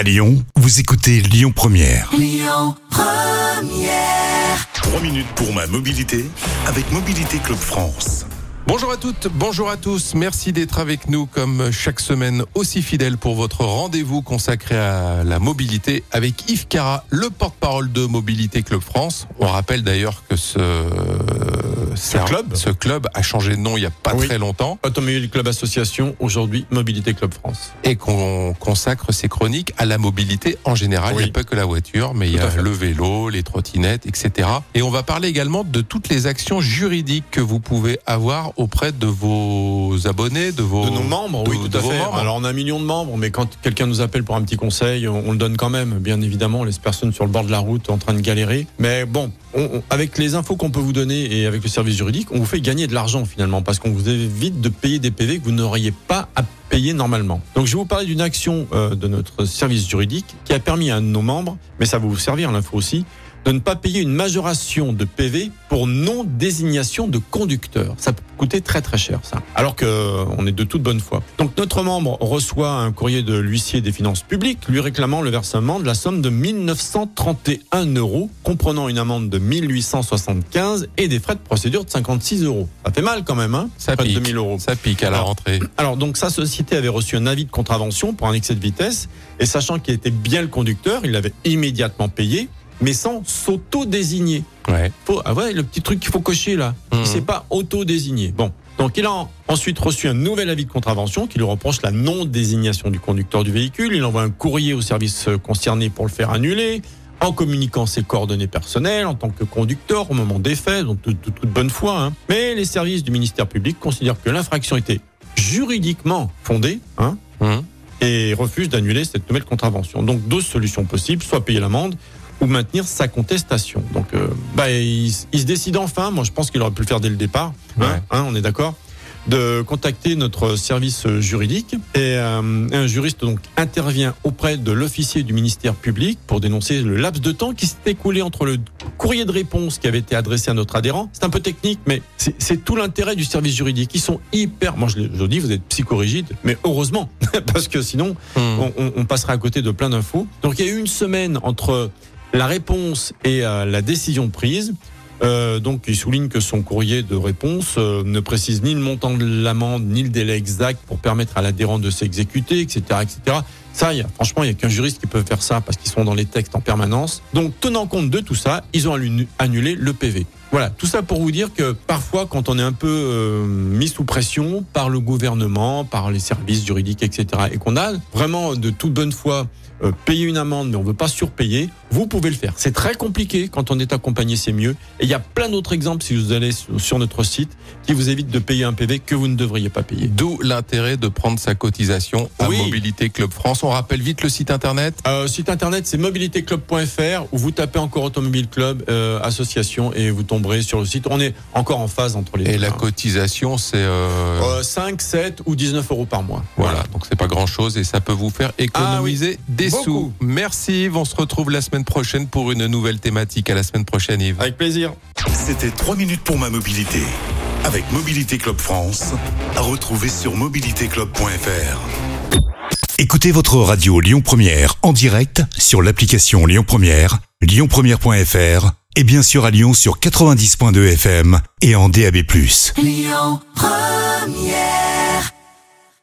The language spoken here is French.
À Lyon, vous écoutez Lyon Première. 3 minutes pour ma mobilité avec Mobilité Club France. Bonjour à toutes, bonjour à tous. Merci d'être avec nous comme chaque semaine aussi fidèle pour votre rendez-vous consacré à la mobilité avec Yves Cara, le porte-parole de Mobilité Club France. On rappelle d'ailleurs que ce, Ce club ce club a changé de nom il y a pas Oui. très longtemps Automobile Club Association, aujourd'hui Mobilité Club France. et qu'on consacre ses chroniques à la mobilité en général. Oui. Il n'y a pas que la voiture, mais il y a le vélo, les trottinettes, etc. Et on va parler également de toutes les actions juridiques que vous pouvez avoir auprès de vos abonnés, de vos De nos membres, de- oui, tout de à fait. membres. Alors on a un million de membres, mais quand quelqu'un nous appelle pour un petit conseil, on, on le donne quand même. Bien évidemment, on laisse personne sur le bord de la route en train de galérer. Mais bon, on- on- avec les infos qu'on peut vous donner et avec le service juridique, on vous fait gagner de l'argent finalement, parce qu'on vous évite de payer des PV que vous n'auriez pas à payer normalement. Donc je vais vous parler d'une action euh, de notre service juridique qui a permis à nos membres, mais ça va vous servir l'info aussi, de ne pas payer une majoration de PV pour non désignation de conducteur. Ça peut coûter très très cher ça. Alors que euh, on est de toute bonne foi. Donc notre membre reçoit un courrier de l'huissier des finances publiques lui réclamant le versement de la somme de 1931 euros, comprenant une amende de 1875 et des frais de procédure de 56 euros. Ça fait mal quand même, hein Ça de pique. 2000 euros. Ça pique à la rentrée. Alors donc sa société avait reçu un avis de contravention pour un excès de vitesse et sachant qu'il était bien le conducteur, il l'avait immédiatement payé, mais sans s'auto-désigner. Ouais. Faut, ah ouais, le petit truc qu'il faut cocher là, Mhm. il s'est pas auto-désigné. Bon, donc il a en- ensuite reçu un nouvel avis de contravention qui lui reproche la non-désignation du conducteur du véhicule. Il envoie un courrier au service euh, concerné pour le faire annuler. En communiquant ses coordonnées personnelles en tant que conducteur au moment des faits, donc de, toute bonne foi. hein. Mais les services du ministère public considèrent que l'infraction était juridiquement fondée, hein, Hum. et refuse d'annuler cette nouvelle contravention. Donc deux solutions possibles, soit payer l'amende ou maintenir sa contestation. Donc euh, bah, il, se décide enfin, moi je pense qu'il aurait pu le faire dès le départ, hein, Ouais. hein, on est d'accord de contacter notre service juridique et euh, un juriste donc intervient auprès de l'officier du ministère public pour dénoncer le laps de temps qui s'est écoulé entre le courrier de réponse qui avait été adressé à notre adhérent. C'est un peu technique, mais c'est tout l'intérêt du service juridique. Ils sont hyper, moi je le, dis, vous êtes psychorigide, mais heureusement, parce que sinon Hum. on, on- on passerait à côté de plein d'infos. Donc il y a eu une semaine entre la réponse et euh, la décision prise. Euh, donc il souligne que son courrier de réponse euh, ne précise ni le montant de l'amende ni le délai exact pour permettre à l'adhérent de s'exécuter, etc., etc. Ça, y a, franchement, il y a qu'un juriste qui peut faire ça parce qu'ils sont dans les textes en permanence. Donc tenant compte de tout ça, ils ont annulé le PV. Voilà, tout ça pour vous dire que parfois, quand on est un peu euh, mis sous pression par le gouvernement, par les services juridiques, etc., et qu'on a vraiment de toute bonne foi euh, payé une amende, mais on veut pas surpayer, vous pouvez le faire. C'est très compliqué quand on est accompagné, c'est mieux. Et il y a plein d'autres exemples si vous allez sur notre site qui vous évitent de payer un PV que vous ne devriez pas payer. D'où l'intérêt de prendre sa cotisation à Oui. Mobilité Club France. On rappelle vite le site internet. Euh, site internet c'est mobilitéclub.fr où vous tapez encore Automobile Club euh, association et vous tomberez sur le site. On est encore en phase entre les Et deux. la hein. cotisation, c'est euh, Euh, 5, 7 ou 19 euros par mois. voilà. Donc c'est pas grand chose et ça peut vous faire économiser des Beaucoup. sous. Merci. On se retrouve la semaine prochaine pour une nouvelle thématique. À la semaine prochaine Yves. Avec plaisir. C'était 3 minutes pour ma mobilité avec Mobilité Club France à retrouver sur mobilitéclub.fr. Écoutez votre radio Lyon Première en direct sur l'application Lyon Première, lyonpremière.fr et bien sûr à Lyon sur 90.2 FM et en DAB+. Lyon Première